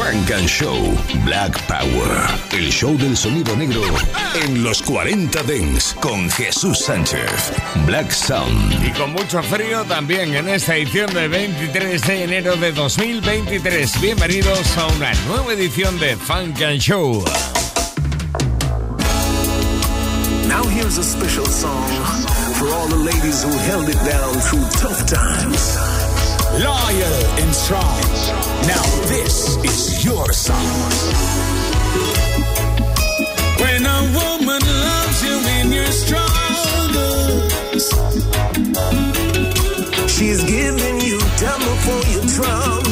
Funk and Show Black Power. El show del sonido negro en los 40 Dents con Jesús Sánchez. Black Sound. Y con mucho frío también en esta edición de 23 de enero de 2023. Bienvenidos a una nueva edición de Funk and Show. Now here's a special song for all the ladies who held it down through tough times. Loyal and strong. Now this is your song. When a woman loves you in your struggles, she's giving you double for your troubles.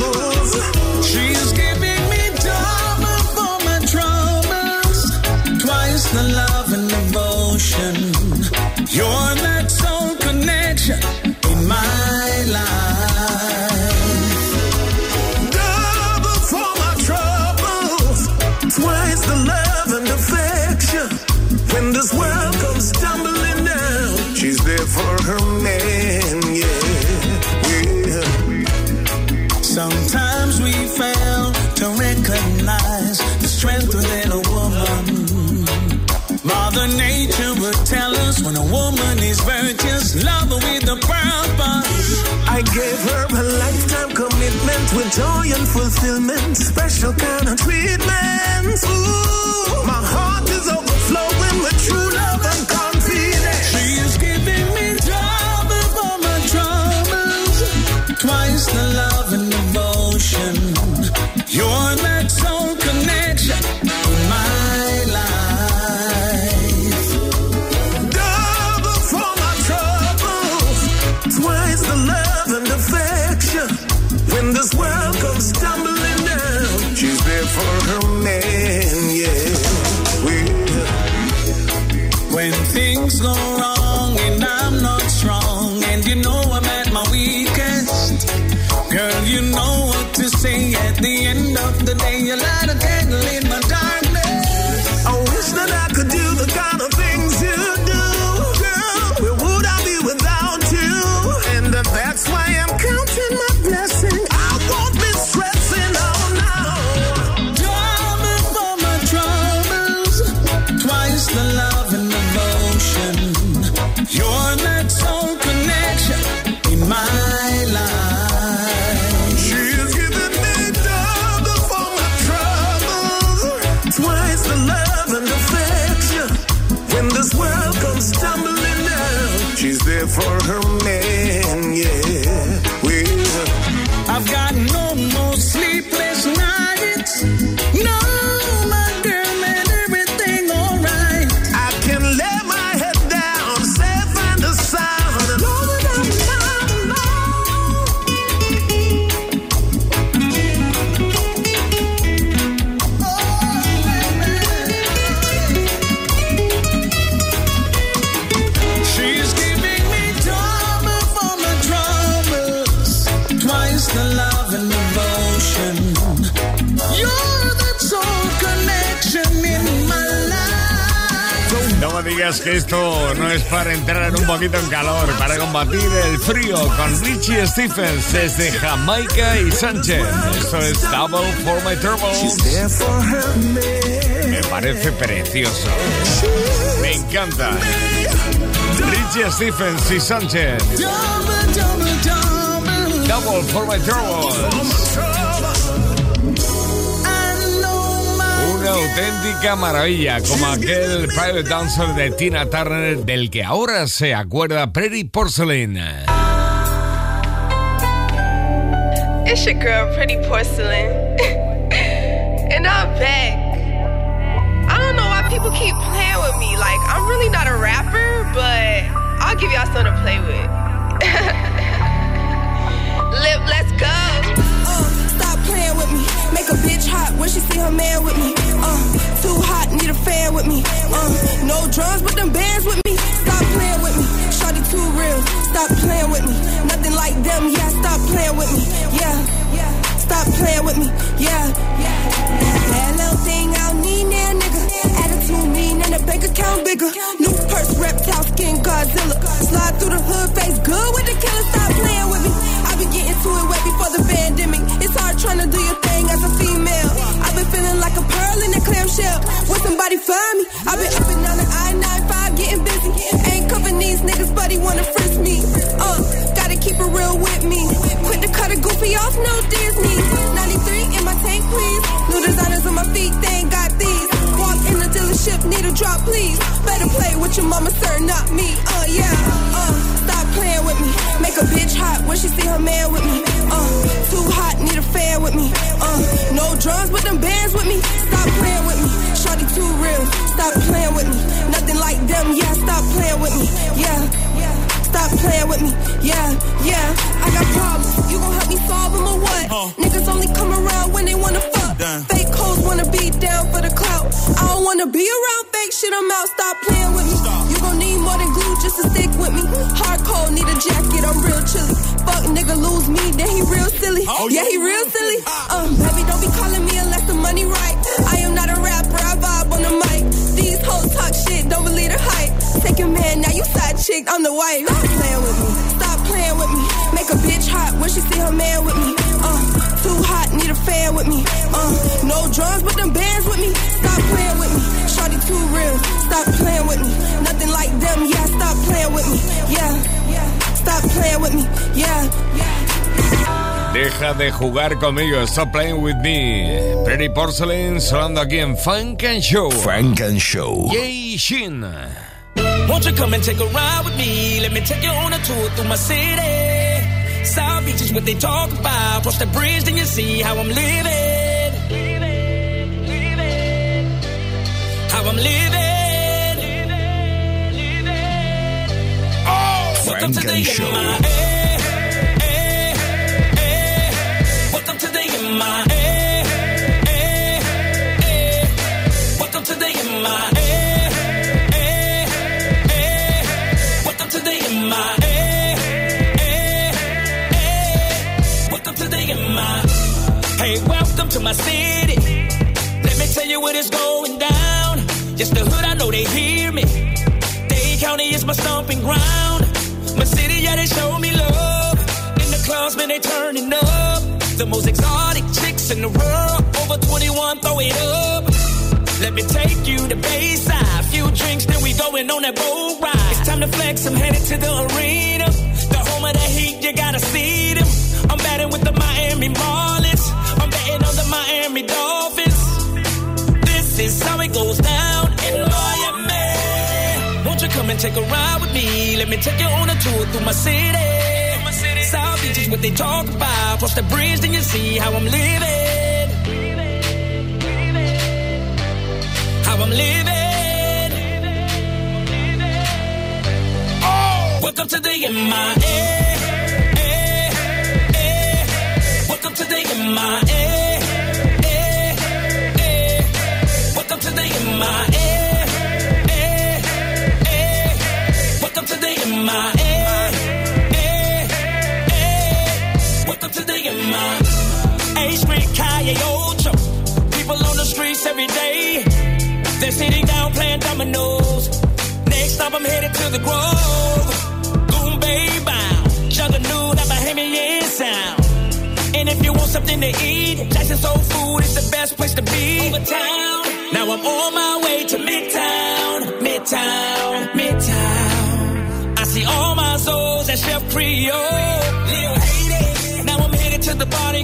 Woman love with a purpose. I gave her a lifetime commitment with joy and fulfillment, special kind of treatment. Ooh, my heart is overflowing with true digas que esto no es para entrar un poquito en calor, para combatir el frío con Richie Stephens desde Jamaica y Sánchez. Esto es Double for My Troubles. Me parece precioso. Me encanta. Richie Stephens y Sánchez. Double for My Troubles. Una auténtica maravilla, como aquel private dancer de Tina Turner del que ahora se acuerda Pretty Porcelain. It's your girl, Pretty Porcelain. and I'm back. I don't know why people keep playing with me. Like, I'm really not a rapper, but I'll give y'all something to play with. Make a bitch hot when she see her man with me. Uh, too hot, need a fan with me. Uh, no drums, but them bands with me. Stop playing with me. Shorty too real. Stop playing with me. Nothing like them. Yeah, stop playing with me. Yeah, yeah. Stop playing with me. Yeah, yeah. That little thing I don't need now, nigga. Attitude mean and a bank account bigger. New purse, reptile skin, Godzilla. Slide through the hood, face good with the killer. Stop playing with me. I be getting to it way before the pandemic. It's hard trying to do your thing as a female. I've been feeling like a pearl in a clamshell. When somebody find me, I've been up and down the I-95 getting busy. Ain't covering these niggas, but he wanna frisk me. Uh, gotta keep it real with me. Quit to cut a goofy off, no Disney. Stop playing with me. Nothing like them, yeah. Stop playing with me. Yeah. Stop playing with me. Yeah, yeah. I got problems. You gon' help me solve them or what? Niggas only come around when they wanna fuck. Fake hoes wanna be down for the clout. I don't wanna be around fake shit. I'm out. Stop playing with me. You gon' need more than glue just to stick with me. Hardcore, need a jacket. I'm real chilly. Fuck nigga lose me, then he real silly. yeah, he real silly. Um, baby, don't be calling me unless the money right. Now you side chick, I'm the wife. Stop playing with me, stop playing with me. Make a bitch hot when she see her man with me. Uh, too hot, need a fan with me. Uh, no drums, but them bands with me. Stop playing with me, shawty too real. Stop playing with me, nothing like them. Yeah, stop playing with me. Yeah, stop playing with me. Yeah, Deja de jugar conmigo. Stop playing with me. Pretty Porcelain sonando aquí en Funk and Show. Funk and Show. Yay Shin. Won't you come and take a ride with me? Let me take you on a tour through my city. South Beach is what they talk about. Cross the bridge, then you see how I'm living. How I'm living. Oh, welcome to Frank the and Show. my eh, eh, eh. Welcome to the my to my city. Let me tell you what is going down. Just the hood, I know they hear me. Dade County is my stomping ground. My city, yeah, they show me love. In the clubs, man, they turning up. The most exotic chicks in the world. Over 21, throw it up. Let me take you to Bayside. Few drinks, then we going on that boat ride. It's time to flex, I'm headed to the arena. The home of the heat, you gotta see them. I'm batting with the Miami Marlins. Is how it goes down in Miami. Won't you come and take a ride with me? Let me take you on a tour through my city. South Beach is what they talk about. Cross the bridge, then you see how I'm living. How I'm living. Oh, welcome to the MIA. Eh, eh, eh. Welcome to the MIA. If you want something to eat, Jackson Soul Food is the best place to be. Over town. Now I'm on my way to Midtown, Midtown, Midtown. I see all my souls at Chef Creole. Now I'm headed to the party.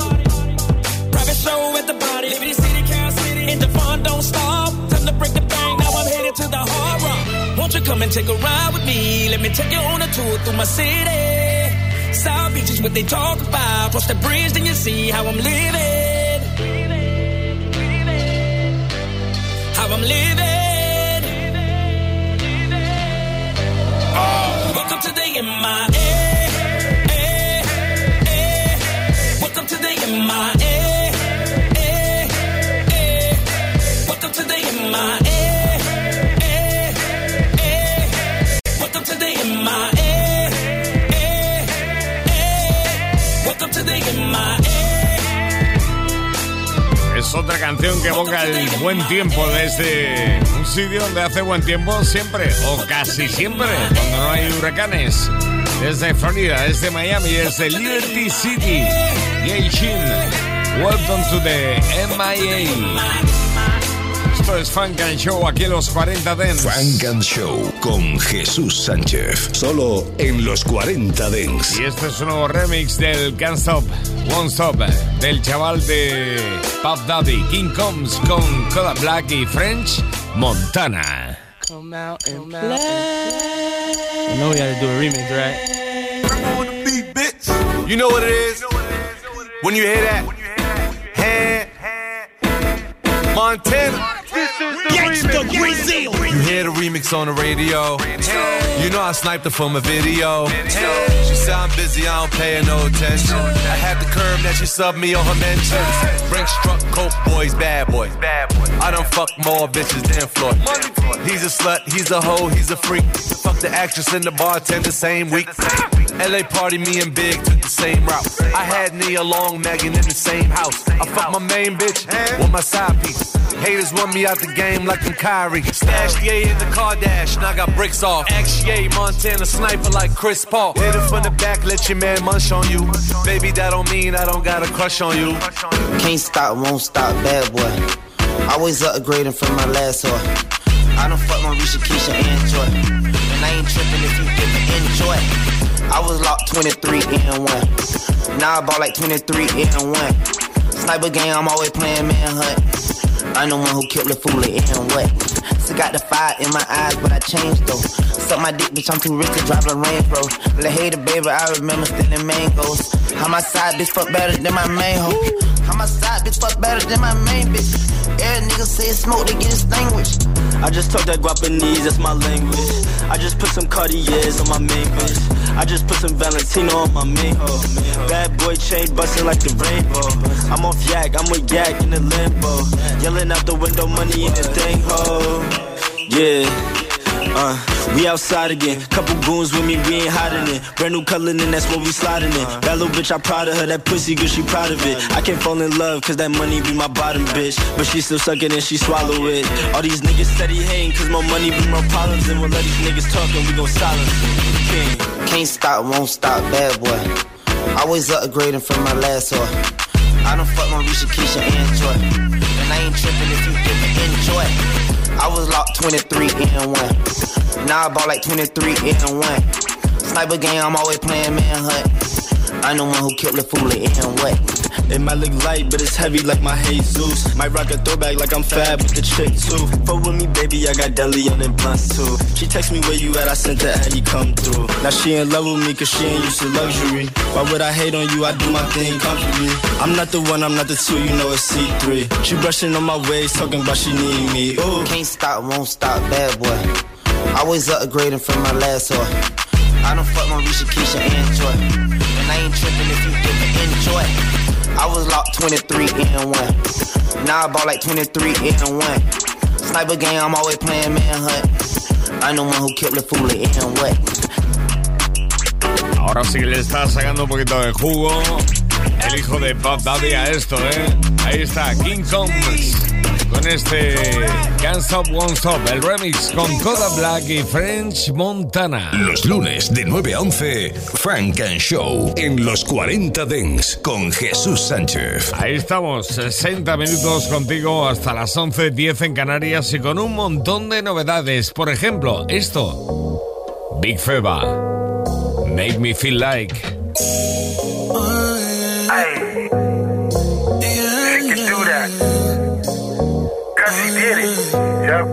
Private show at the party. Liberty City, Cal City. And the fun don't stop. Time to break the bank. Now I'm headed to the hard rock. Won't you come and take a ride with me? Let me take you on a tour through my city. South Beach is what they talk about. Cross the bridge, then you see how I'm living. I'm living. Oh, welcome to the MIA. Welcome to the. Welcome to the. Welcome to the. Welcome to the MIA. Otra canción que ponga el buen tiempo desde un sitio donde hace buen tiempo siempre, o casi siempre, cuando no hay huracanes. Desde Florida, desde Miami, desde Liberty City. Yay Shin, welcome to the MIA. Esto es Funk and Show aquí en los 40 Dents. Funk and Show con Jesús Sánchez. Solo en los 40 Dents. Y este es un nuevo remix del Can't Stop, Won't Stop, del chaval de Pop Daddy, King Combs con Coda Black y French Montana. Come out and play. You know we gotta do a remix, right? Come on the beat, bitch. You know what it is. When you hear that, hand, Montana. This is the remix. You hear the remix on the radio. You know I sniped her from a video. She said I'm busy, I don't pay her no attention. I had the curve that she subbed me on her mentions. Brinks truck, coke boys, bad boys. I done fuck more bitches than Floyd. He's a slut, he's a hoe, he's a freak. Fuck the actress and the bartender the same week. LA party, me and Big took the same route. I had Nia Long, Megan in the same house. I fuck my main bitch with my side piece. Haters want me out the game like I'm Kyrie. Stash Ye in the car dash, and I got bricks off. Ye, Montana sniper like Chris Paul. Hit it from the back, let your man munch on you. Baby, that don't mean I don't got a crush on you. Can't stop, won't stop, bad boy. Always upgrading from my last whore. I don't fuck my Risha, Keisha, and Joy. And I ain't tripping if you give me enjoy. I was locked 23 and 1. Now I bought like 23 and 1. Sniper game, I'm always playing manhunt. I'm the one who killed the fool and what? Still got the fire in my eyes, but I changed though. Suck my dick, bitch, I'm too rich to drive a Range Rover. La hater, baby, I remember stealing mangoes. How my side bitch fuck better than my main hoe. How my side bitch fuck better than my main bitch. Every nigga say smoke, they get extinguished. I just talk that Guapanese, that's my language. I just put some Cartiers on my main bitch. I just put some Valentino on my main. Bad boy chain busting like the rainbow. I'm off yak, I'm with yak in the limbo. Yelling out the window, money in the thing ho. Yeah. Uh, we outside again. Couple goons with me, we ain't hiding it. Brand new color, and that's what we sliding in. That little bitch, I proud of her. That pussy good, she proud of it. I can't fall in love, cause that money be my bottom bitch. But she still suck it and she swallow it. All these niggas steady hating, cause my money be my problems. And we'll let these niggas talk and we gon' silence. Can't stop, won't stop, bad boy. Always upgrading from my last whore. I don't fuck my Risha, Keisha, and Joy. And I ain't tripping if you give me enjoy. I was locked 23 and 1. Now I bought like 23 and 1. Sniper game, I'm always playing manhunt. I'm the one who killed the fool and what? It might look light, but it's heavy like my Jesus. Might rock a throwback like I'm fab with the chick too. Fuck with me, baby, I got deli on them blunts too. She text me where you at, I sent her Eddie come through. Now she in love with me cause she ain't used to luxury. Why would I hate on you? I do my thing comfortably. I'm not the one, I'm not the two, you know it's C3. She brushing on my waist, talking about she need me. Ooh. Can't stop, won't stop, bad boy. Always upgrading from my last whore. I done fuck my Risha, Keisha, and Joy. And I ain't tripping if you me enjoy. I was locked 23 and 1. Now I bought like 23 and 1. Sniper game, I'm always playing manhunt. I'm the one who killed the fool and what? Ahora sí que le está sacando un poquito de jugo el hijo de Puff Daddy a esto, ¿eh? Ahí está, King Combs. Con este Can't Stop, Won't Stop, el remix con Coda Black y French Montana. Los lunes de 9 a 11, Frank and Show en los 40 Dents con Jesús Sánchez. Ahí estamos, 60 minutos contigo hasta las 11.10 en Canarias y con un montón de novedades. Por ejemplo, esto. Big Feba. Make me feel like. Yep.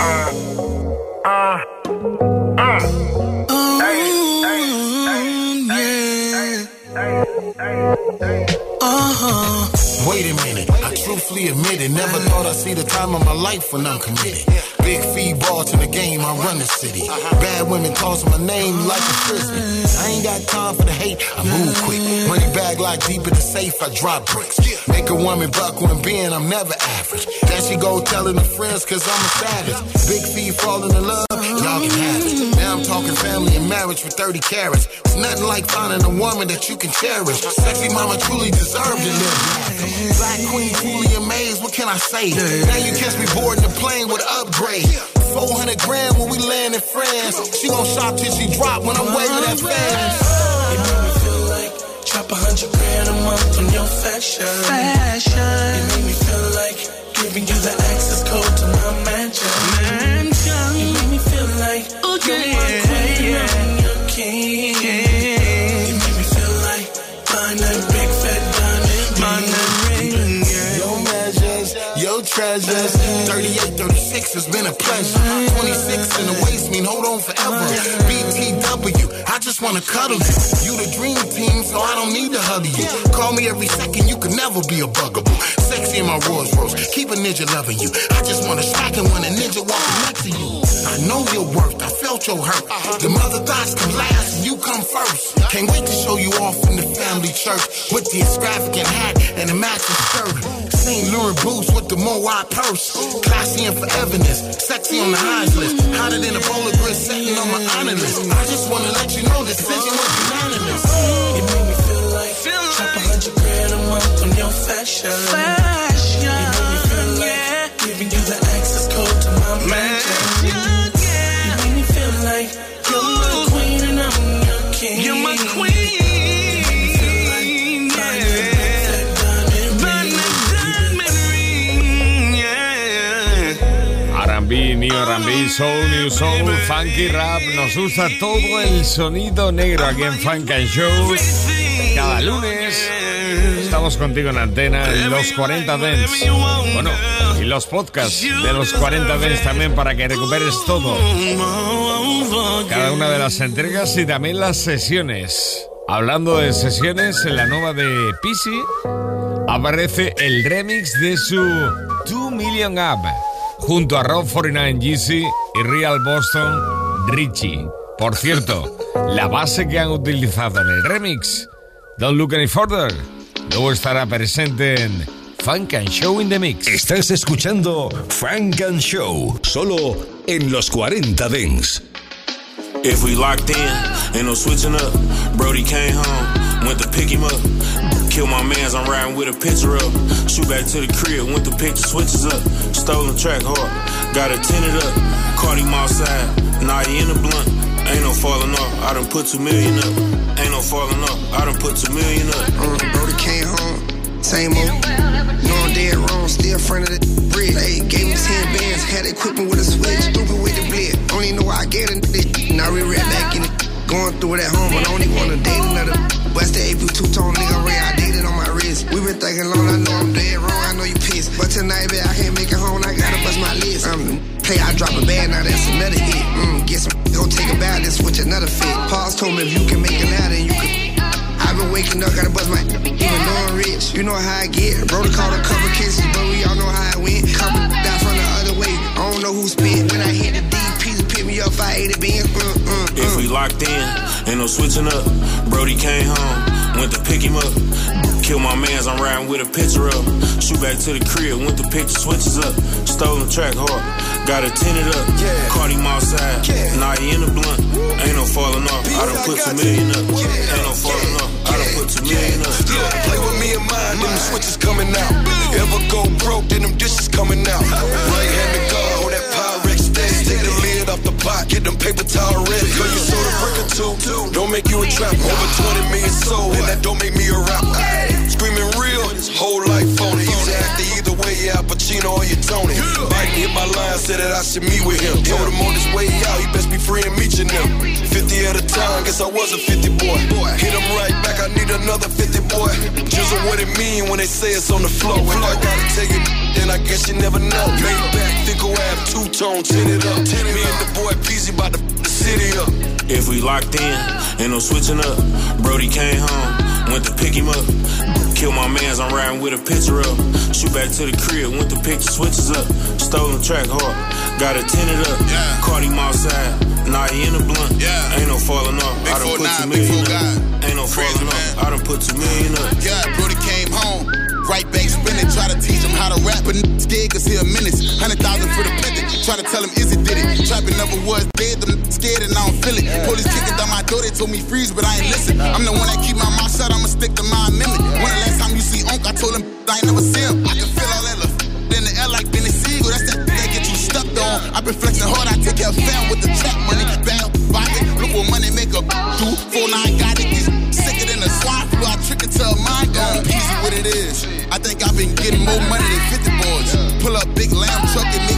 Uh, uh, uh. Hey. Wait a minute, I truthfully admit it. Never thought I'd see the time of my life when I'm committed. Big fee ball to the game, I run the city. Bad women toss my name like a frisbee. I ain't got time for the hate, I move quick. Money bag like deep in the safe, I drop bricks. Make a woman buck when being, I'm never average. Then she go telling her friends, cause I'm a savage. Big fee falling in love, y'all can have it. Now I'm talking talking family and marriage for 30 carats. It's nothing like finding a woman that you can cherish. Sexy mama truly deserved to live. Black queen, fully amazed, what can I say? Now you catch me boarding the plane with an upgrade. 400 grand when we land in France. She gon' shop till she drop when I'm waving at fans. You make me feel like drop a hundred grand a month on your fashion. Fashion. You make me feel like giving you the access code to my mansion. Mansion. Your 38, 36 has been a pleasure. 26 in the waist mean hold on forever. BTW, I just wanna cuddle you. You the dream team, so I don't need to hug you. Call me every second, you can never be a bugaboo. Sexy in my Rolls Royce, keep a ninja loving you. I just wanna strike it when a ninja walking next to you. I know your worth, I felt your hurt. The mother thoughts come last, and you come first. Can't wait to show you off in the family church with the extravagant hat and the matching skirt. St. Laurent boots with the Moai purse. Classy and foreverness, sexy on the highs list. Hotter than a bowler grid sitting on my honor list. I just wanna let you know decision was unanimous. You make me feel like drop a hundred grand a month on your fashion. Fashion. You make me feel like giving you the R&B, Soul, New Soul, Funky Rap. Nos gusta todo el sonido negro aquí en Funk and Show. Cada lunes estamos contigo en antena en los 40 Dents. Bueno, y los podcasts de los 40 Dents también para que recuperes todo. Cada una de las entregas y también las sesiones. Hablando de sesiones, en la nueva de Pisi aparece el remix de su 2 Million Up junto a Rob 49 GC y Real Boston Richie. Por cierto, la base que han utilizado en el remix, Don't Look Any Further, luego estará presente en Funk and Show in the Mix. Estás escuchando Funk and Show, solo en los 40 Dents. If we locked in, ain't no switching up. Brody came home, went to pick him up. Kill my mans, I'm riding with a picture up. Shoot back to the crib, went the pick the switches up. Stolen track hard, got it tinted up. Him outside, he in the blunt. Ain't no falling off, I done put two million up. Ain't no falling off, I done put two million up. Uh, Brody came home, same old. No, I'm dead wrong, still front of the bridge. Hey, gave him 10 bands, had equipment with a switch. Stupid with the. Don't even know I get it. Now we right back in it. Going through it at home, but I don't wanna date another. The AP two tone nigga Ray, I dated on my wrist. We been thinking long, I know I'm dead wrong, I know you pissed. But tonight, babe, I can't make it home, I gotta bust my list. Um, play, I drop a band, now that's another hit. Mm, get some, go take a bath, then switch another fit. Pause told me if you can make it loud, then you can. I've been waking up, gotta bust my even though I'm rich. You know how I get. Bro, to call a couple kisses, but we all know how I went. Couple die from the other way. I don't know who spit. When I hit the deep piece, pick me up, I ate it, been. Uh, uh, If we locked in, ain't no switching up. Brody came home, went to pick him up. Kill my mans, I'm riding with a picture up. Shoot back to the crib, went to pick the switches up. Stolen track hard, got it tinted up. Caught him outside, now he in the blunt. Ain't no falling off, I done put two million up. Ain't no falling off, I done put two million up. Play with me and mine, then the switches coming out. Ever go broke, then them dishes coming out. Get them paper towel ready. Girl, you sold a brick or two, don't make you a trap. Over 20 million sold, and that don't make me a rapper. Screaming real, whole life phony. Easy acting either way, yeah, Al Pacino or you Tony. Biden hit my line, said that I should meet with him. Told him on his way out, he best be free and meet you them. 50 at a time, guess I was a 50 boy. Hit him right back, I need another 50 boy. Just what it mean when they say it's on the floor. If I gotta tell you, then I guess you never know. Laid back, Fickle Ave, two tone, tinted up. Me and the boy Peasy about to the city up. If we locked in, ain't no switching up. Brody came home, went to pick him up. Kill my mans, I'm riding with a picture up. Shoot back to the crib, went to pick the switches up. Stolen track hard, got it tinted up. Caught him outside, now he in the blunt. Yeah. Ain't no falling off, I done put two million up. Ain't no falling off, I done put two million up. Yeah, Brody came home. Right bank spinning, try to teach him how to rap, but scared cause he a menace. Hundred thousand for the pivot. Try to tell him Izzy did it. Trapping never was dead, them scared and I don't feel it. Police kicking down my door, they told me freeze, but I ain't listen. I'm the one that keep my mouth shut, I'ma stick to my amendment. When the last time you see Unc, I told him I ain't never see him. I can feel all that love in the air like Benny Siegel. That's that that get you stuck on. i been flexing hard, I take care of fam with the trap money. Bad pocket, look what money make a do. Four nine got it, these sicker than a swine flu. I trick it to a mind gone. Easy what it is. I think I've been getting more money than 50 boys. Pull up big lamb truck and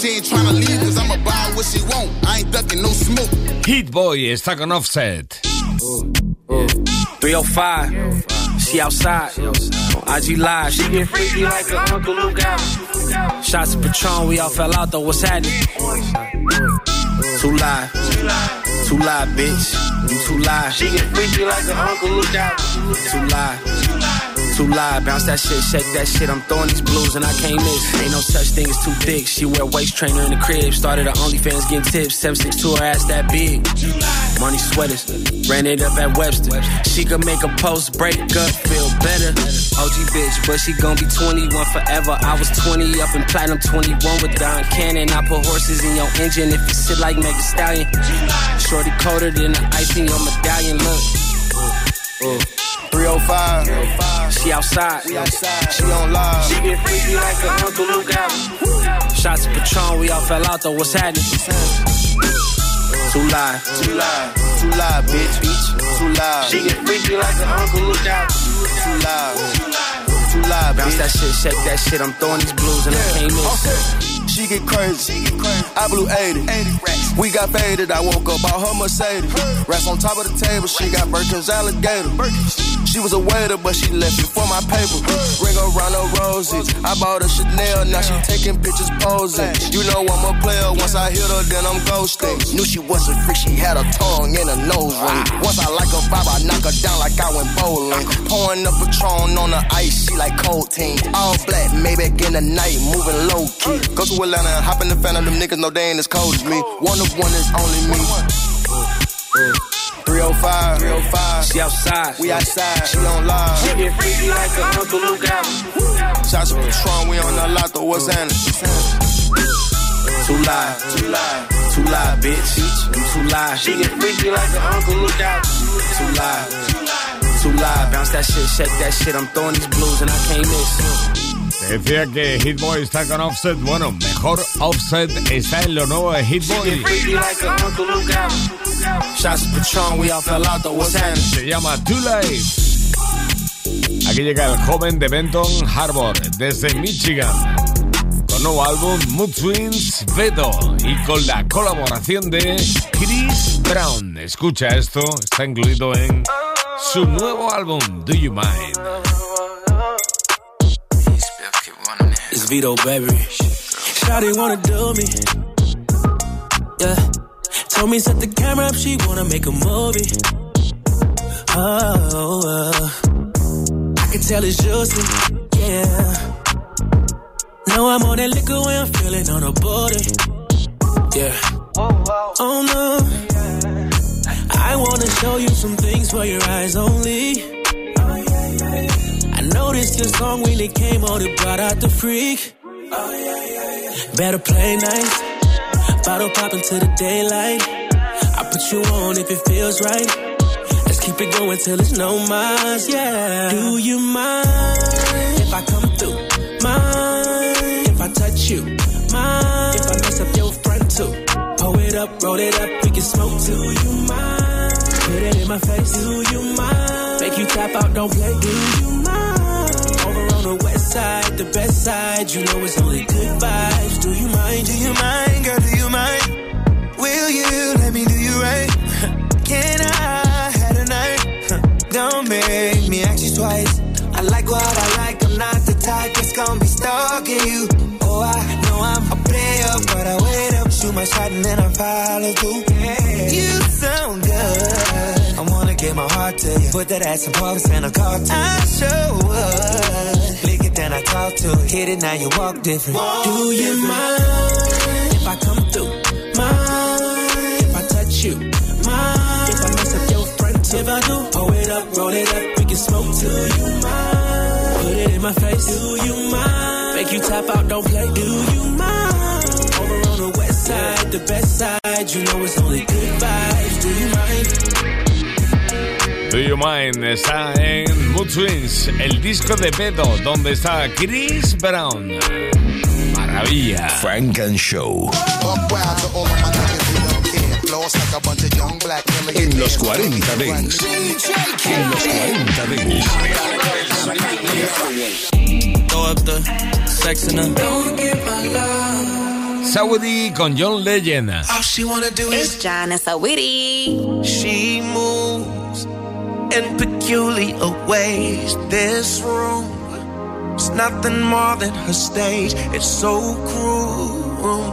She ain't trying to leave cause I'ma buy what she want. I ain't ducking no smoke. Hit Boy está con Offset. 305. She outside. On IG Live. She get freaky like a Uncle Luke out. Shots of Patron. We all fell out though. What's happening? Too live. Too live, bitch. You too live. She get freaky like a Uncle Luke out. Too live too live. Bounce that shit, shake that shit. I'm throwing these blues and I can't miss. Ain't no such thing as too thick. She wear waist trainer in the crib. Started her OnlyFans getting tips. 762 her ass that big. Money sweaters. Ran it up at Webster. She could make a post break up, feel better. OG bitch, but she gon' be 21 forever. I was 20 up in platinum 21 with Don Cannon. I put horses in your engine if you sit like Megan Stallion. Shorty colder than the ice in your medallion. Look. Uh, uh. 305. She outside. She outside. She on live. She get freaky like a Uncle Luke out. Shots of Patron, we all fell out though. What's happening? Too live. Too live. Too live, bitch. bitch. Too live. She get freaky like a Uncle Luke out. Too live. Too live, Bounce that shit, shake that shit. I'm throwing these blues and I came in. Okay. She get crazy. I blew 80. 80 racks. We got faded. I woke up out her Mercedes. Racks on top of the table. She got Birkin's alligator. She was a waiter, but she left it for my paper. Ring around her roses. I bought a Chanel. Now she taking pictures posing. You know I'm a player. Once I hit her, then I'm ghosting. Knew she wasn't free. She had a tongue and a nose ring. Once I like her vibe, I knock her down like I went bowling. Pouring up a Patron on the ice. She like cold team. All black, maybe in the night, moving low key. Go to Atlanta and hop in the fan of them niggas, know they ain't as cold as me. One of one is only me. Uh, uh, uh. 305, 305. She outside. We outside. She on live. She get freaky like a Uncle Luke out. Shots of Patron, we on the lot, though. What's happening? Too live. Too live. Too live, bitch. You too live. She get freaky like a Uncle Luke out. Too live. Too live. Bounce that shit, shake that shit. I'm throwing these blues and I can't miss. Decía que Hitboy está con Offset. Bueno, mejor Offset está en lo nuevo de Hitboy. Se llama Too Late. Aquí llega el joven de Benton Harbor, desde Michigan. Con nuevo álbum Mood Twins Veto y con la colaboración de Chris Brown. Escucha esto, está incluido en su nuevo álbum Do You Mind. It's Vito, baby. Shawty wanna do me. Yeah. Told me set the camera up, she wanna make a movie. Oh, uh. I can tell it's juicy. Yeah. Now I'm on that liquor when I'm feeling on a body, Yeah. Oh no. I wanna show you some things for your eyes only. I noticed your song really came on, it brought out the freak. Better play nice. Bottle pop into the daylight. I put you on if it feels right. Let's keep it going till it's no miles, yeah. Do you mind if I come through? Mind if I touch you? Mind if I mess up your front too? Pull it up, roll it up, we can smoke too. Do you mind? Put it in my face. Do you mind? Make you tap out, don't play. Do you mind? On the west side, the best side. You know it's only good vibes. Do you mind? Do you mind, girl? Do you mind? Will you let me do you right? Can I have a night? Don't make me ask you twice. I like what I like. I'm not the type that's gonna be stalking you. Oh, I know I'm a player, but I wait up, shoot my shot, and then I follow through. Yeah. You sound good. I wanna give my heart to you. Put that ass in parks and a car to I sure would. Lick it, then I talk to it. Hit it, now you walk different. Do you mind if I come through? Mind if I touch you? Mind if I mess up your front? If I do, pull it up, roll it up, we can smoke too. You mind? Put it in my face. Do you mind? Make you tap out, don't play. Do you mind? Over on the west side, the best side. You know it's only good vibes. Do you mind? You Mind está en Mood Swings, el disco de pedo, donde está Chris Brown. Maravilla. Frank and Show. En los 40 Dents. En los 40 Dents. Saudi con John Legend. All she wanna do is It's John and Saweetie. She moves in peculiar ways. This room is nothing more than her stage. It's so cruel.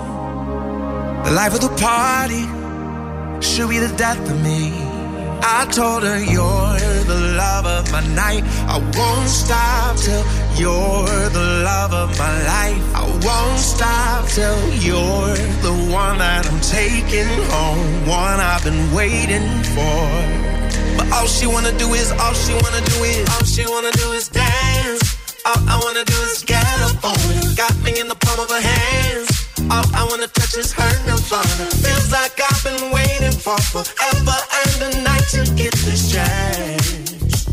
The life of the party should be the death of me. I told her you're the love of my night. I won't stop till you're the love of my life. I won't stop till you're the one that I'm taking home. One I've been waiting for. But all she wanna do is, all she wanna do is, all she wanna do is dance. All I wanna do is get up on it. Got me in the palm of her hands. All I wanna touch is her nirvana. Feels like I've been waiting for forever and a night to get this chance.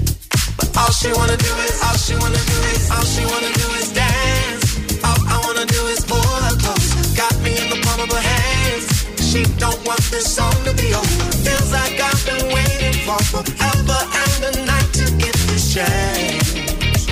But all she wanna do is, all she wanna do is, all she wanna do is dance. All I wanna do is pull her close. Got me in the palm of her hands. She don't want this song to be over. Feels like I've been waiting for forever and a night to get this chance.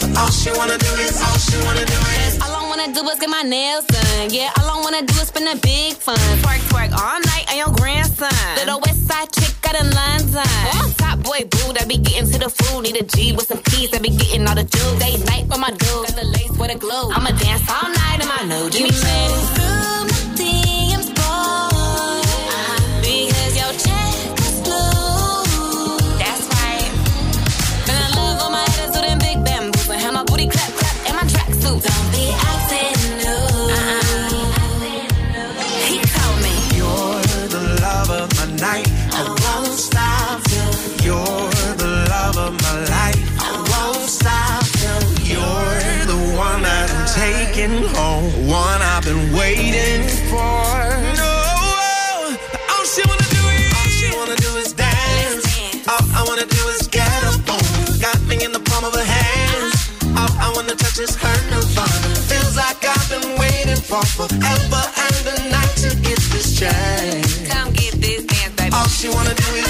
But all she wanna do is, all she wanna do is. All I wanna do is get my nails done. Yeah, all I wanna do is spend a big fun. Twerk, twerk all night on your grandson. Little west side chick got a lines on. Top boy boo that be getting to the food. Need a G with some keys that be getting all the juice. Day night with my dude. Got the lace with a glue. I'ma dance all night in my new Jimmy Choo. Waiting for. No, all she wanna do is, all she wanna do is dance. All I wanna do is get up on. Got me in the palm of her hands. All I wanna touch is her nirvana. Feels like I've been waiting for forever and a night to get this chance. Come get this dance, baby. All she wanna do is,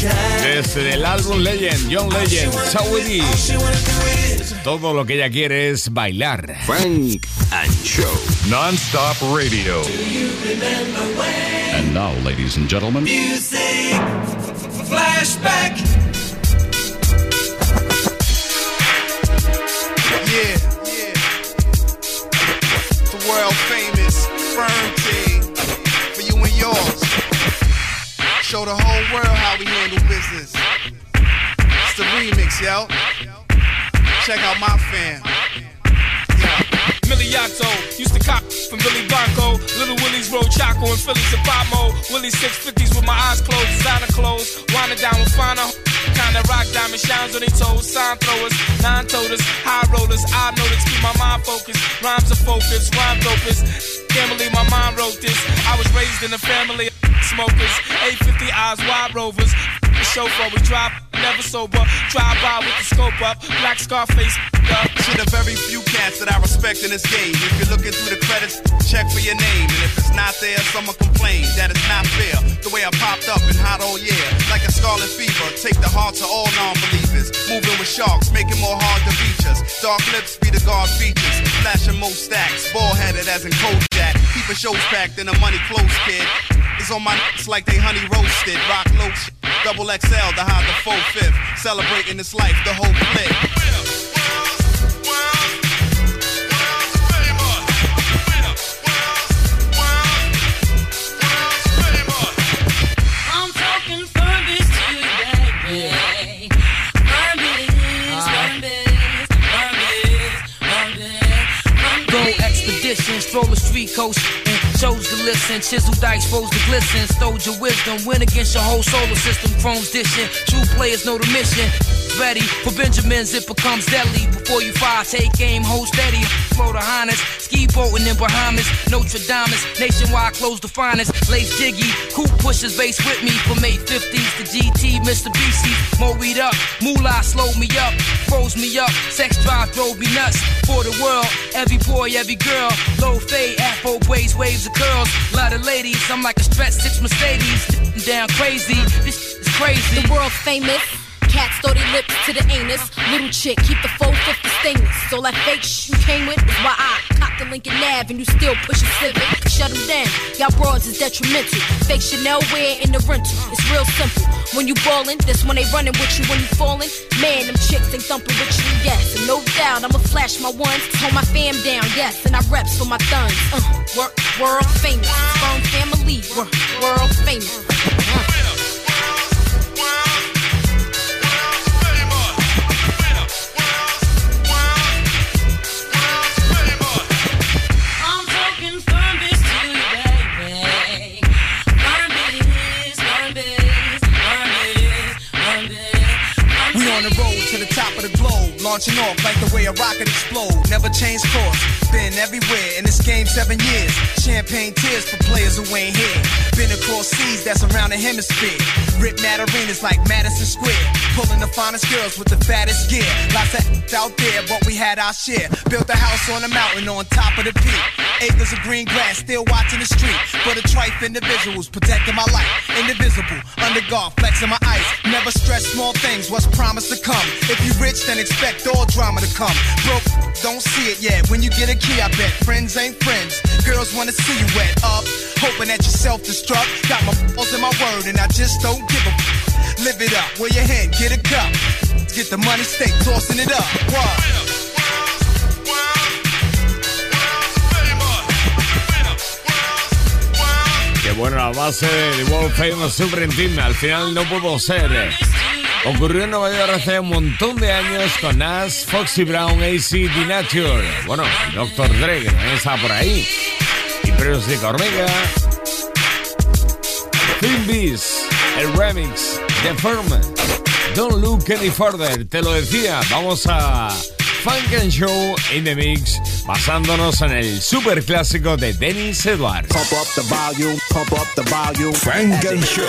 Desde el álbum Legend, John Legend, Saudi. Todo lo que ella quiere es bailar. Frank and Show. Non-stop radio. And now, ladies and gentlemen, Music flashback. Yeah, yeah. The world famous firm team for you and yours. Show the whole world how we handle business. It's the remix, yo. Check out my fam. Miliato, used to cop from Billy Blanco. Little Willie's Road Chaco and Phillies and Pamo. Willie 650s with my eyes closed, designer clothes. Winding down with finer. Kinda rock diamond shines on their toes. Sign throwers, nine toters, high rollers. I know to keep my mind focused. Rhymes are focused, rhyme dopers. Can't believe my mind wrote this. I was raised in a family smokers. 850 eyes, wide rovers. The chauffeur, we drive, never sober. Drive by with the scope up. Black Scarface, up. To the very few cats that I respect in this game. If you're looking through the credits, check for your name. And if it's not there, someone complain that it's not fair. The way I popped up and hot all year, like a scarlet fever. Take the hearts of all non-believers. Moving with sharks, making more hard to reach us. Dark lips be the guard features. Flashing most stacks, ball headed as in Kojak. Keep a shows packed in a money close kid. It's on my nuts like they honey roasted. Rock low. Double XL to hide the full fifth. Celebrating this life, the whole expedition, stroll the street coast. Chose to listen, chisel dice, foes to glisten. Stole your wisdom, win against your whole solar system. Chrome's dishing, true players know the mission. Ready for Benjamins, it becomes deadly. Before you fire, take aim, hold steady. Flow to highness, ski boating in Bahamas. Notre Dame, nationwide close the finest. Lace jiggy, cool pushes base with me. From 850s to GT, Mr. BC. Mo weed up, moolah slowed me up, froze me up. Sex drive drove me nuts. For the world, every boy, every girl. Low fade, afro braids, waves of curls. Lot of ladies, I'm like a stretch six Mercedes. Down crazy, this is crazy. The world famous. Cats throw their lips to the anus. Little chick, keep the 450 stainless. All that fake shit you came with is why I cop the Lincoln Nav and you still push a Civic. Shut them down, y'all broads is detrimental. Fake Chanel wear in the rental. It's real simple. When you ballin', that's when they running with you. When you fallin', man, them chicks ain't thumping with you. Yes, and no doubt I'ma flash my ones, hold my fam down. Yes, and I reps for my thuns. Uh, wor- world famous, firm family, wor- world famous. Uh. We on the road to the top of the globe, launching off like the way a rocket explode. Never change course, been everywhere in this game seven years. Champagne tears for players who ain't here. Been across seas that's around the hemisphere. Rip mad arenas like Madison Square, pulling the finest girls with the fattest gear. Lots of out there, but we had our share. Built a house on a mountain on top of the peak. Acres of green grass, still watching the street. For the trife individuals, protecting my life. Indivisible, under guard, flexing my ice. Never stress small things, what's promised to come. If you rich, then expect all drama to come. Broke, don't see it yet. When you get a key, I bet friends ain't friends. Girls wanna see you wet up, hoping that you self-destruct. Got my balls in my word, and I just don't give a. bueno la base de World Famous Super Team. Al final no pudo ser. Ocurrió en Nueva York hace un montón de años con Nas, Foxy Brown, AC, The Nature. Bueno, Dr. Dre, está por ahí. Y Prius de Beast, el remix de Firm. Don't look any further. Te lo decía, vamos a Funk and Show in the Mix, basándonos en el super clásico de Dennis Edwards. Pump up the volume, pump up the volume. Frank and Show.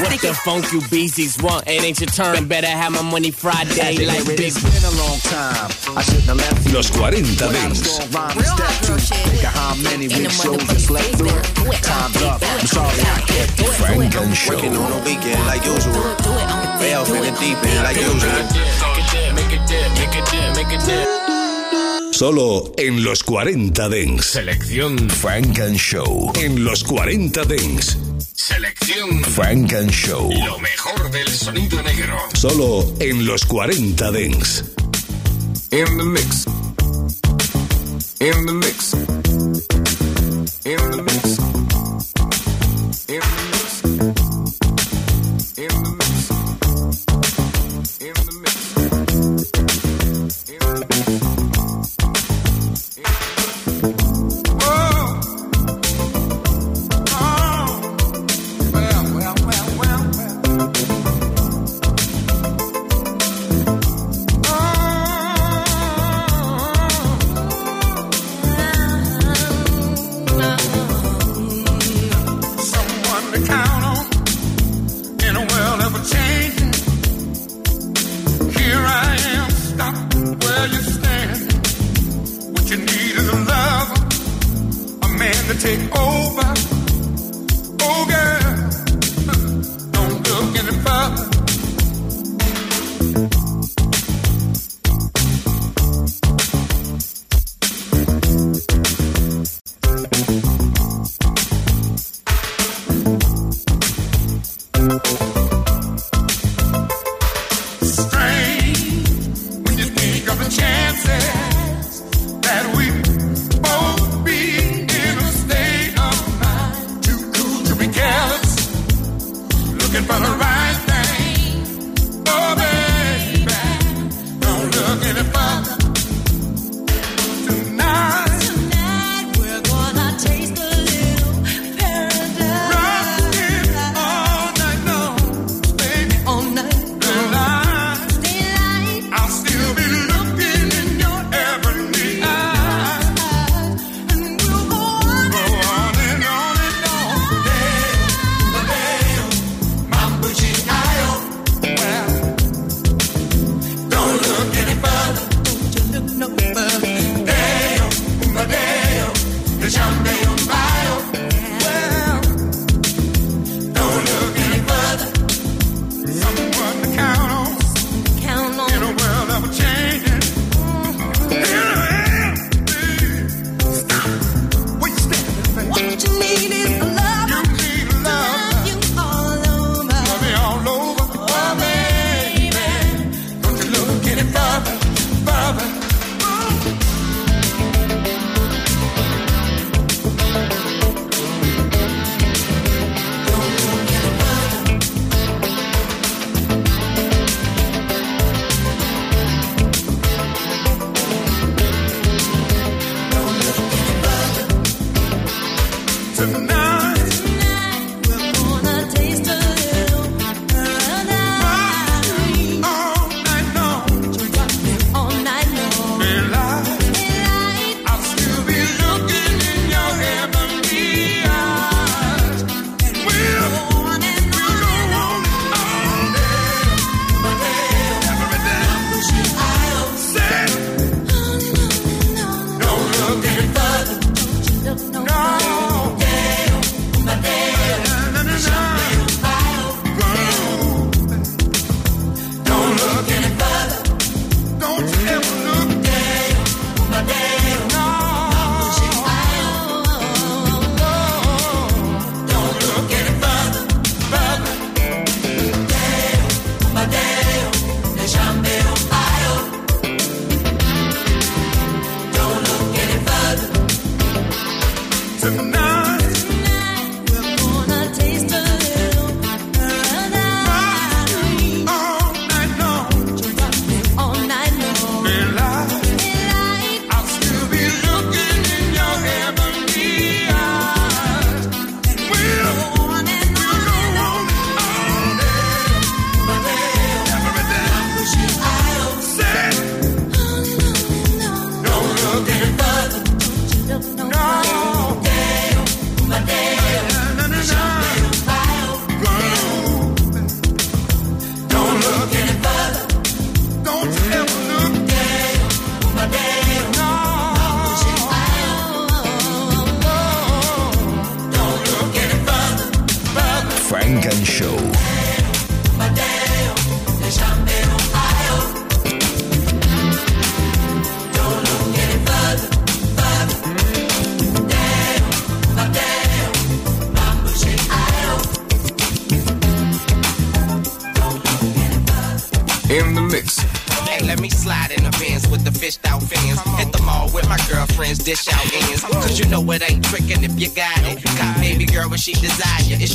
What the funk you beasties want? It ain't your turn. Better have my money Friday like big. It's been a long time. I shouldn't have left you. Los 40 Dents. Think of how many big shows I slept through. Time's up. I'm sorry I can't do it. Frank and Show. Working on a weekend like usual. Off in the deep end like usual. Solo en los 40 Dents. Selección Frank and Show. En los 40 Dents. Selección Frank and Show. Lo mejor del sonido negro. Solo en los 40 Dents. In the mix. In the mix. In the mix.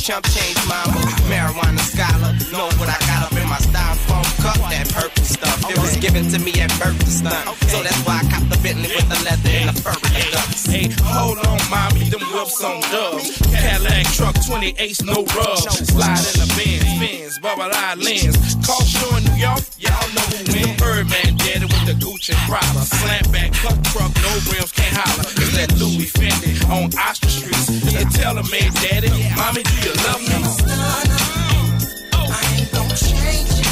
chump change mama. Marijuana scholar, know what I got up in my styrofoam cup, that purple stuff. It was given to me at birth to stunt. So that's why I copped the Bentley with the leather and the fur and the ducks. Hey, hold on, mommy, them whips on dubs. Cadillac truck, 28s, no rubs. Slide in the bins, bins, bubble eye lens. Call show in New York, y'all know who wins. Birdman, daddy with the Gucci proper. Slam back, cut truck, no rims, can't holler. Charlemagne, daddy. Mommy, do you love me? Oh. I ain't gonna change it.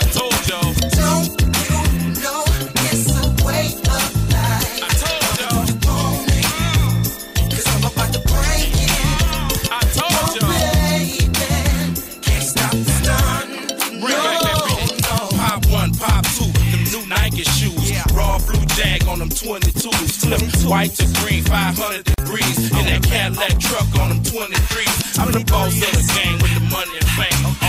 I told y'all. Don't you know it's a way of life? I told y'all. Want it, cause I'm about to break it. I told oh, y'all. baby, can't stop the stun. Bring back that beat. Pop one, pop two, them new Nike shoes. Raw blue jag on them 22s. Flip white to green, 500 degrees. That Cadillac truck on them 23s. I'm the boss of the game with the money and fame.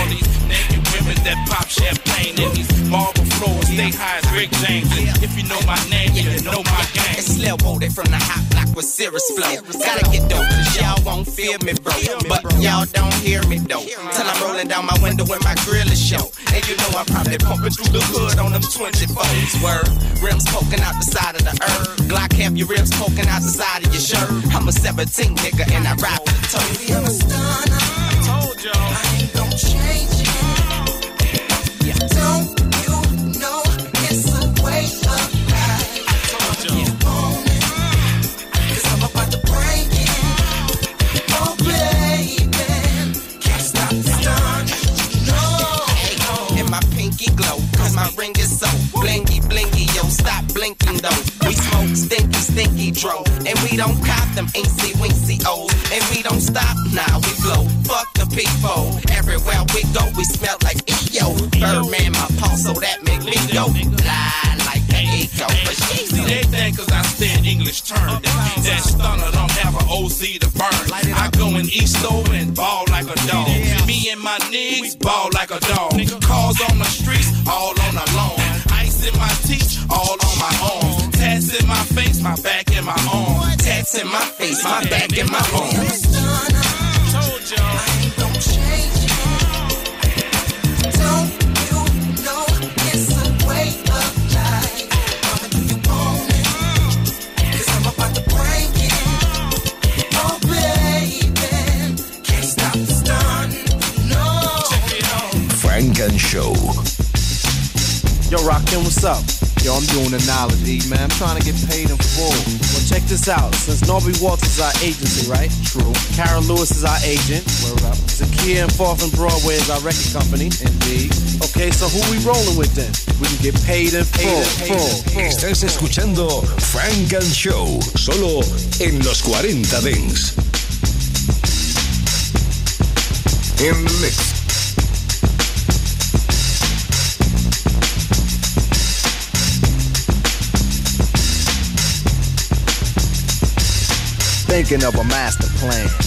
That pop champagne in these marble floors, stay high as Rick James. And if you know my name, you know my game. It's Lil Woody from the hot block with serious flow. Gotta get dope, cause y'all won't feel me, bro. But y'all don't hear me, though. Till I'm rolling down my window when my grill is show. And you know I'm probably pumping through the hood on them 24s. Word, rims poking out the side of the earth. Glock have your ribs poking out the side of your shirt. I'm a 17 nigga and I ride for the toe. told y'all. I ain't gon' my ring is so blingy, blingy. Yo, stop blinking though. We smoke stinky, stinky dro. And we don't cop them incy wincy O's. And we don't stop, nah, we blow. Fuck the people. Everywhere we go, we smell like EO. Birdman, my pulse, so that make me go. Fly But See, they think cause I stand English term. That, stunner don't have an OC to burn. I go in Easto and ball like a dog. Me and my niggas ball like a dog. Cars on the streets, all on the lawn. Ice in my teeth, all on my arms. Tats in my face, my back and my arm. Tats in my face, my back and my arms. Told y'all. Show. Yo, Rakim, what's up? Yo, I'm doing the knowledge, E, man. I'm trying to get paid in full. Well, check this out. Since Norby Walters is our agency, right? True. Kara Lewis is our agent. Word up. Zakia and Fourth and Broadway is our record company. Indeed. Okay, so who we rolling with then? We can get paid in full. full. Estás escuchando Funk and Show, solo en los 40 Dance. In the mix. Thinking of a master plan.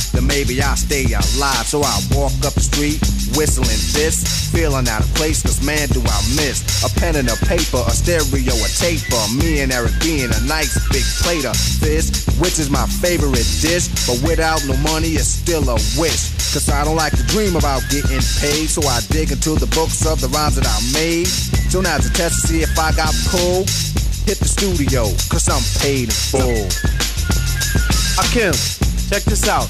then maybe I'll stay alive. So I walk up the street, whistling this, feeling out of place, cause man, do I miss a pen and a paper, a stereo, a taper. Me and Eric being a nice big plate of fish, which is my favorite dish. But without no money, it's still a wish. Cause I don't like to dream about getting paid, so I dig into the books of the rhymes that I made. So now to test to see if I got pulled, hit the studio, cause I'm paid in full. Akim, check this out.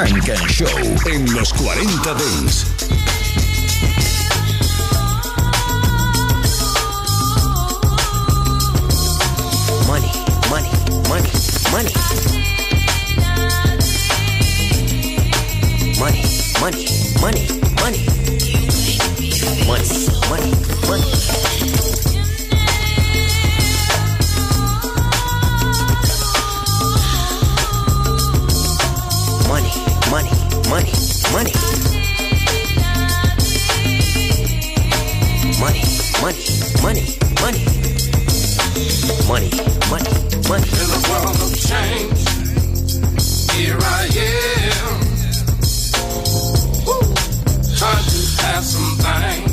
Frank and Show en los 40 Dents. Money, money, money, money. Money, money, money, money. Money, money, money. Money, money, money, money. Money, money, money, money. Money, money. In a world of change, here I am. Woo. Just have have some things.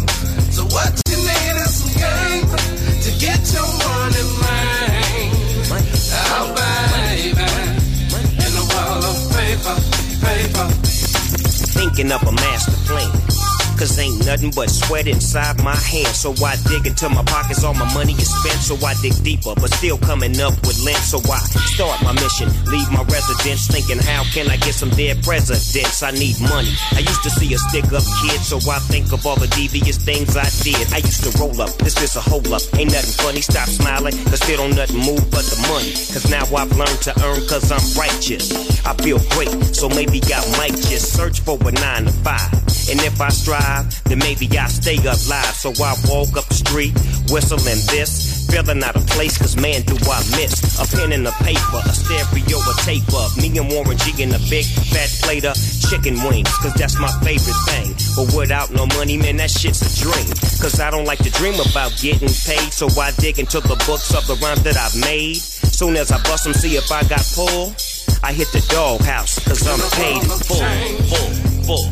Cause ain't nothing but sweat inside my hands. So I dig into my pockets, all my money is spent. So I dig deeper, but still coming up with lint. So I start my mission, leave my residence, thinking how can I get some dead presidents? I need money. I used to see a stick up kid, so I think of all the devious things I did. I used to roll up, this is a hold up. Ain't nothing funny, stop smiling, cause still don't nothing move but the money. Cause now I've learned to earn cause I'm righteous. I feel great, so maybe I might just search for a nine to five. And if I strive, then maybe I stay alive. So I walk up the street, whistling this, feeling out of place, cause man, do I miss a pen and a paper, a stereo, a tape of me and Warren G in a big fat plate of chicken wings, cause that's my favorite thing. But without no money, man, that shit's a dream. Cause I don't like to dream about getting paid, so I dig into the books of the rhymes that I've made. Soon as I bust them, see if I got pull. I hit the doghouse, cause I'm paid full, full, full.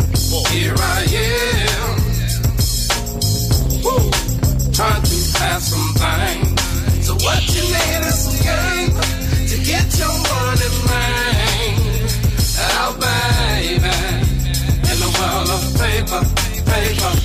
Here I am. Woo. Trying to have some things. So what you need is some game to get your money, man. Oh, baby. In the world of paper, paper.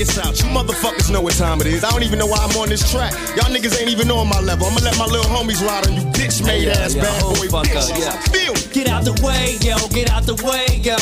Him up. Check this out. You motherfuckers know what time it is. I don't even know why I'm on this track. Y'all niggas ain't even on my level. I'ma let my little homies ride on you bitch made ass yeah, bad boy fuck bitch. up, yeah. Feel Get out the way, yo, get out the way, yo.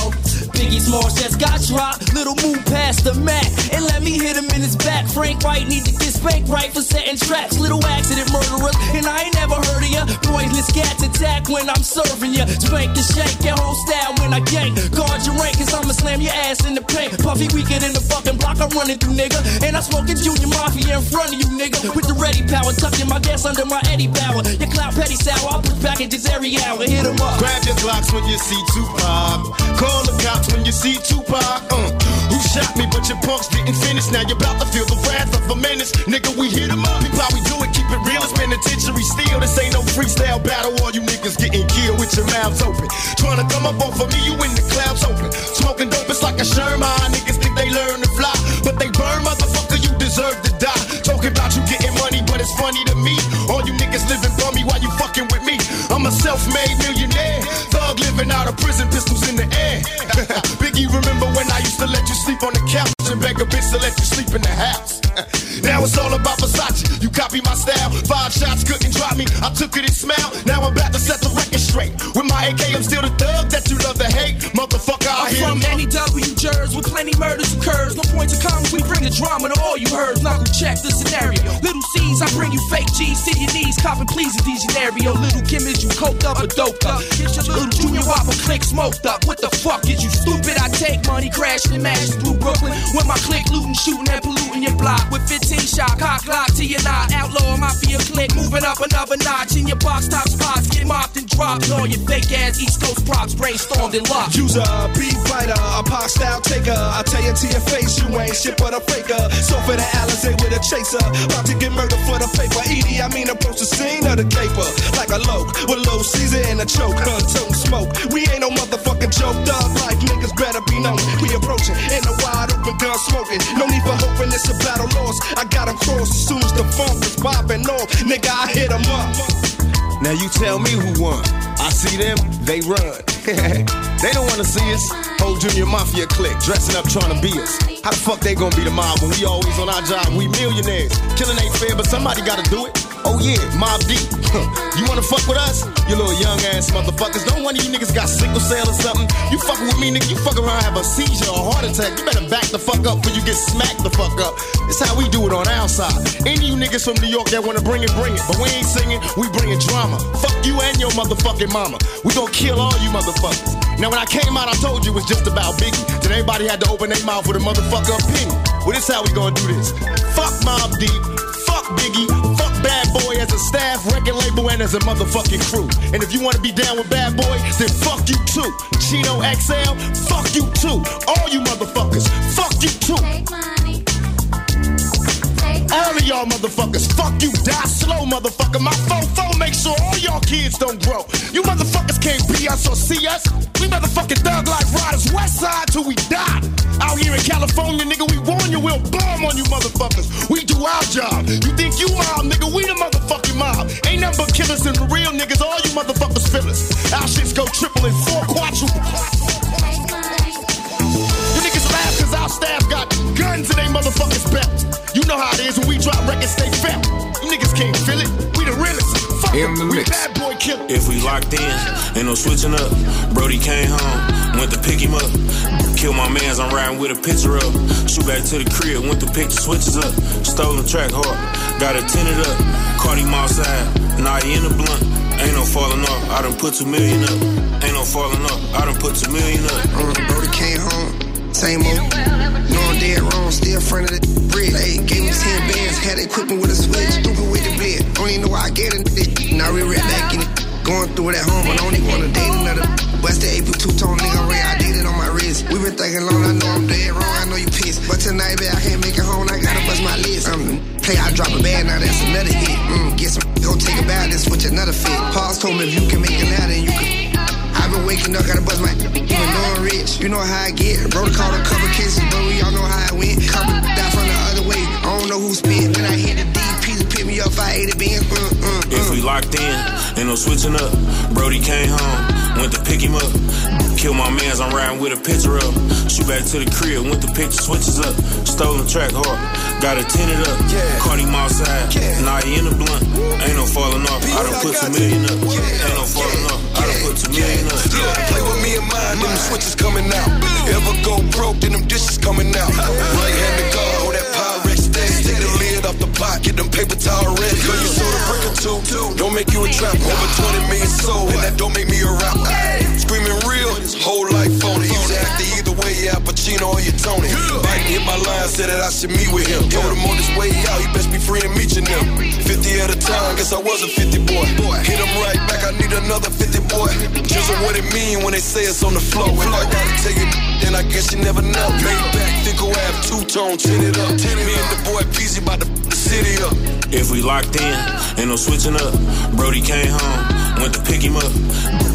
Biggie Smalls just got dropped. Little move past the Mac and let me hit him in his back. Frank White need to get spanked right for setting traps. Little accident murderers, and I ain't never heard of ya. Poisonous cats attack when I'm serving ya. Spank the shake, your whole style when I gang. Guard your rank, cause I'ma slam your ass in the paint. Puffy weaker than the fucking block I'm running through, nigga. And I smoking Junior Mafia in front of you, nigga. With the ready power, tucking my gas under my Eddie Bauer. Your clout petty sour, I push packages every hour. Hit 'em up. Grab your Glocks when you see Tupac. Call the cops when you see Tupac. Uh, who shot me, but your punks didn't finish. Now you're about to feel the wrath of a menace. Nigga, we hit 'em up. People, how we do it, keep it real. It's penitentiary steel. This ain't no freestyle battle. All you niggas getting killed with your mouths open. Trying to come up off of me, you in the clouds open. Smoking dope, it's like a Sherman. Niggas think they learn to fly, but they burn, motherfucker. You deserve to die. Talking about you getting money, but it's funny to me. All you niggas living bummy while you fucking with me. I'm a self-made millionaire. Thug living out of prison, pistols in the air. Biggie remember when I used to let you sleep on the couch and beg a bitch to let you sleep in the house. now it's all about Versace. You copy my style. Five shots couldn't drop me. I took it and smiled. Now I'm about to set the record straight. With my AK, I'm still the thug that you love to hate. Motherfucker, I I'm hear from any W jurors with plenty murders occurs. No points of commas, we bring the drama to all you heard. Knuckle check the scenario. Little C's, I bring you fake G's to your knees. Copping please these scenario. Little Kim is you coked up or doped up. Get your little junior whopper click smoked up. What the fuck is you stupid? I take money, crashing and mashing through Brooklyn. With my click looting, shooting and polluting your block. With 15 shot, cock lock to your knot. Outlaw mafia click, moving up another notch. In your box top spots, get All your fake ass East Coast props brainstormed and locked. Use a beat fighter, a pop style taker. I tell you to your face, you ain't shit but a faker. So for the Alizé with a chaser, about to get murdered for the paper. Edie, I mean approach the scene of the caper like a loke with low Caesar and a choke. Her tongue smoke. We ain't no motherfucking joke. Dog life niggas better be known. We approaching in the wide open gun smoking. No need for hoping it's a battle lost. I got 'em crossed as soon as the funk was popping off. Nigga, I hit hit 'em up. Now you tell me who won. I see them, they run. they don't wanna see us. Whole junior mafia clique dressing up trying to be us. How the fuck they gonna be the mob when we always on our job? We millionaires. Killing ain't fair, but somebody gotta do it. Oh yeah, Mobb Deep. you wanna fuck with us? You little young ass motherfuckers. Don't one of you niggas got sickle cell or something. You fucking with me, nigga. You fuck around, have a seizure or heart attack. You better back the fuck up before you get smacked the fuck up. It's how we do it on our side. Any you niggas from New York that wanna bring it, bring it. But we ain't singing, we bringing drama. Fuck you and your motherfucking mama. We gonna kill all you motherfuckers. Now when I came out, I told you it was just about Biggie. Then everybody had to open their mouth with a motherfucker opinion. Well, this how we gonna do this. Fuck Mobb Deep. Fuck Biggie. As a staff, record label, and as a motherfucking crew. And if you wanna be down with Bad Boy, then fuck you too. Chino XL, fuck you too. All you motherfuckers, fuck you too. All of y'all motherfuckers, fuck you, die slow, motherfucker. My fofo make sure all y'all kids don't grow. You motherfuckers can't be us or see us. We motherfucking thug like riders, west side till we die. Out here in California, nigga, we warn you, we'll bomb on you motherfuckers. We do our job. You think you mob, nigga, we the motherfucking mob. Ain't nothing but killers and real niggas, all you motherfuckers feel us. Our shits go triple and four quadruple. You niggas laugh cause our staff got In the mix. bad boy killers. If we locked in, ain't no switching up. Brody came home, went to pick him up. Kill my mans, I'm riding with a picture up. Shoot back to the crib, went to pick the switches up. Stolen track hard, got it tinted up. Caught him outside, now he in the blunt. Ain't no falling off, I done put two million up. Ain't no falling off, I done put two million up. Uh, Brody came home, same old. No, I'm dead wrong, still front of the bridge. Hey, gave me 10 bands, had equipment with a switch. Stupid with the. Don't even know why I get it. Now we right back in it. Going through it at home, I don't even wanna date another. West the AP two tone nigga, Ray, I did it on my wrist. We been thinking long, I know I'm dead wrong, I know you pissed. But tonight, babe, I can't make it home, I gotta bust my list. Um, play, I drop a band, now that's another hit. Mm, get some, go take a bath, then switch another fit. Pause told me if you can make it now, then you can. I've been waking up, gotta buzz my even though I'm rich. You know how I get. Bro, called a cover kisses, but we all know how it went. Couple die from the other way. I don't know who spit. When I hit the deep piece, pick me up, I ate it, beans. Uh, uh, If we locked in, ain't no switching up. Brody came home, went to pick him up. Kill my mans, I'm riding with a picture up. Shoot back to the crib, went to pick the switches up. Stolen track hard, got it tinted up. Caught him outside, now he in the blunt. Ain't no falling off, I done put two million up. Ain't no falling off, I done put two million up. Play with me and mine, them switches coming out. Ever go broke, then them dishes coming out. Right handed guard, hold that Pyrex steady. Take the lid off the pot, get them paper towel ready. Girl, you sold a brick or two, don't make you a trap. Over 20 million sold, and that don't make me a rapper. Screaming real, whole life phony. Used to act the either way, yeah, Pacino or your Tony. Biden hit my line, said that I should meet with him. Told him on his way out, he best be free and meet you now. 50 at a time, guess I was a 50 boy. Hit him right back, what it mean when they say it's on the floor. If I gotta tell you, then I guess you never know. Made back, Fico Ave, two tone, tin it up. Me and the boy Peezy about to the city up. If we locked in, ain't no switching up. Brody came home, went to pick him up.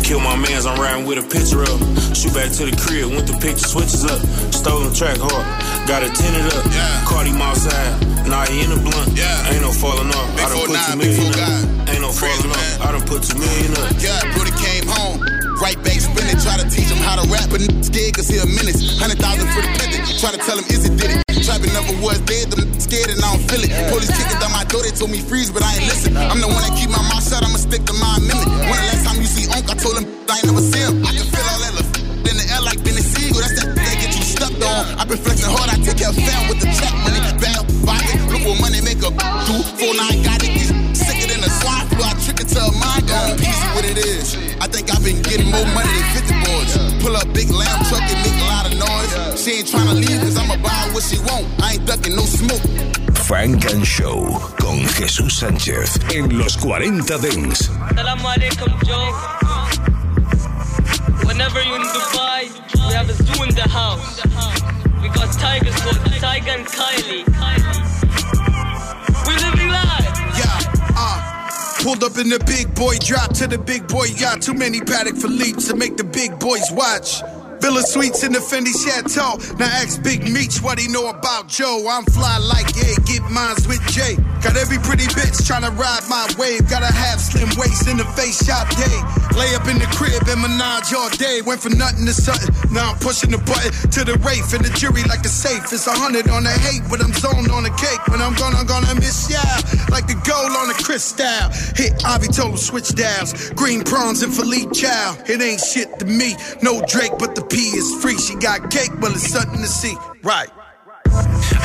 Kill my mans, I'm riding with a picture up. Shoot back to the crib, went to pick the switches up. Stolen track hard, got it tinted up. Caught him outside, now he in the blunt. Ain't no falling off, I done put two million up. Ain't no falling off, I done put two million up. Yeah, Brody came home. Right back spinning. Try to teach him how to rap, but scared cause he a menace. Hundred thousand for the pendant. Try to tell him is it did it. Trapping never was dead, them scared and I don't feel it. Police kicking down my door, they told me freeze, but I ain't listen. I'm the one that keep my mouth shut, I'ma stick to my amendment. When the last time you see Unc, I told him I ain't never see him. I can feel all that love in the air like Benny Siegel. That's that that get you stuck on. i been flexing hard, I take of fam with the trap money. Bad body, look what money make a do. Four got it, I think I've been getting more money than 50 boys. Pull up big lamb truck and make a lot of noise. She ain't tryna leave cause I'ma buy what she want. I ain't ducking no smoke. Funk and Show con Jesús Sánchez en los 40 Dance. Assalamu alaikum, Joe. Whenever you're in Dubai, we have a zoo in the house. We got tigers called Tiger and Kylie. We pulled up in the big boy drop to the big boy yacht. Too many paddock for leaps to make the big boys watch. Villa Suites in the Fendi Chateau. Now ask Big Meech what he know about Joe. I'm fly like, yeah, get mines with Jay. Got every pretty bitch tryna ride my wave. Gotta have slim waist in the face shop, day. Lay up in the crib and menage all day. Went from nothing to something. Now I'm pushing the button to the Wraith and the jury like a safe. It's a hundred on the hate, but I'm zoned on the cake. When I'm gonna, gonna miss ya like the gold on the crystal. Hit Avi told switch dials. Green prawns and Philippe Chow. It ain't shit to me. No Drake, but the P is free. She got cake, but it's something to see. Right.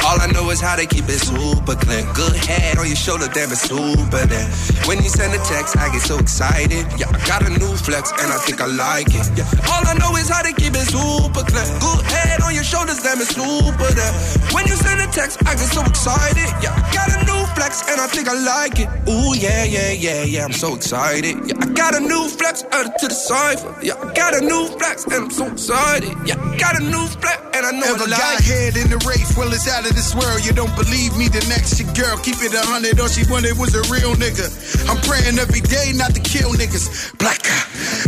All I know is how they keep it super clean. Good head on your shoulder, damn it's super there. When you send a text, I get so excited. Yeah, I got a new flex and I think I like it. Yeah, all I know is how they keep it super clean. Good head on your shoulders, damn it's super there. When you send a text, I get so excited. Yeah, I got a new flex and I think I like it. Ooh yeah, yeah, yeah, yeah, I'm so excited. Yeah, I got a new flex added to the cipher. Yeah, I got a new flex and I'm so excited. Yeah, I got a new flex and I know Ever I like got head in the race? Well, it's out of this world. You don't believe me? The next your girl, keep it a hundred. All she wanted was a real nigga. I'm praying every day not to kill niggas. Black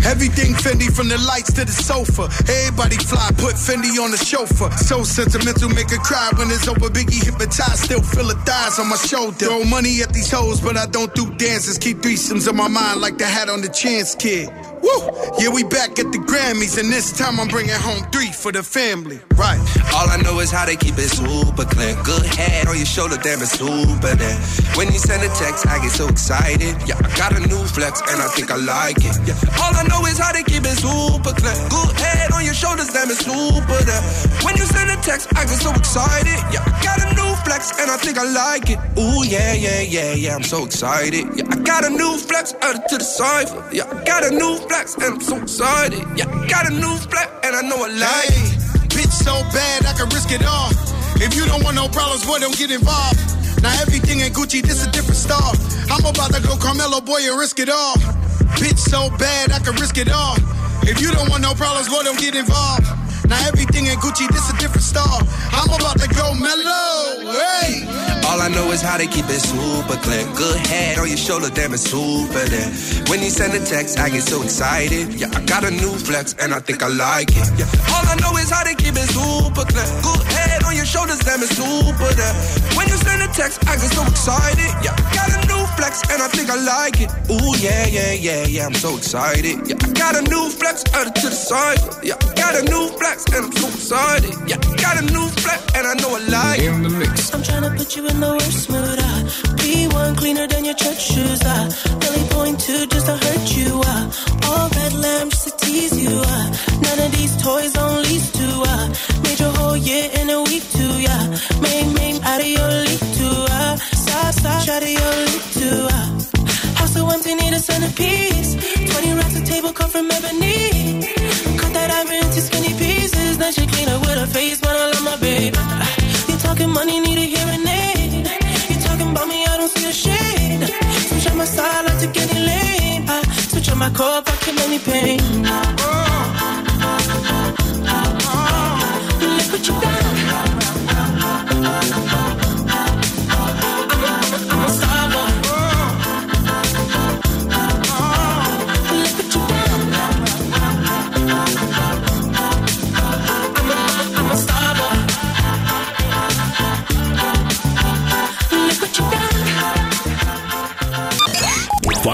everything Fendi from the lights to the sofa. Everybody fly, put Fendi on the chauffeur. So sentimental, make her cry when it's over. Biggie hypnotized, still feel her thighs on my shoulder. Throw money at these hoes, but I don't do dances. Keep threesomes in my mind like the hat on the chance kid. Woo! Yeah, we back at the Grammys, and this time I'm bringing home three for the family. Right. All I know is how they keep it super clean. Good head on your shoulder, damn it's super there. When you send a text, I get so excited. Yeah, I got a new flex and I think I like it. Yeah, all I know is how they keep it super clean. Good head on your shoulders, damn it's super there. When you send a text, I get so excited. Yeah, I got a new flex and I think I like it. Ooh yeah, yeah, yeah, yeah, I'm so excited. Yeah, I got a new flex added to the cipher. Yeah, I got a new and I'm so excited. Yeah, got a new flex and I know I like it. Bitch so bad I can risk it all. If you don't want no problems, boy, don't get involved. Now everything in Gucci, this a different star. I'm about to go Carmelo, boy, and risk it all. Bitch so bad I can risk it all. If you don't want no problems, boy, don't get involved. Now everything in Gucci, this a different star. I'm about to go mellow. Hey. All I know is how they keep it super clean. Good head on your shoulder, damn it's super there. When you send a text, I get so excited. Yeah, I got a new flex and I think I like it. Yeah, all I know is how they keep it super clean. Good head on your shoulders, damn it's super there. When you send a text, I get so excited. Yeah, I got a new flex and I think I like it. Ooh yeah, yeah, yeah, yeah, I'm so excited. Yeah, I got a new flex added to the cipher. Yeah, I got a new flex and I'm so excited. Yeah, I got a new flex and I know I like it. In the mix. I'm tryna put you in the worst mood. Ah. Be one cleaner than your church shoes. Ah. Really point to just to hurt you. Ah. All red lamb just to tease you. Ah. None of these toys on lease to. Ah. Made your whole year in a week too. Yeah. Make make out of your league too. Ah. Stop stop out of your league too. Ah. House so empty, need a centerpiece. 20 racks a table come from ebony. Cut that iron into skinny pieces. Then she clean up with her face, but I love my baby. You talking money, need a hearing aid. You talking about me, I don't see a shade. Switch on my side, like to get in lane. I switch on my core, I kill any pain. Look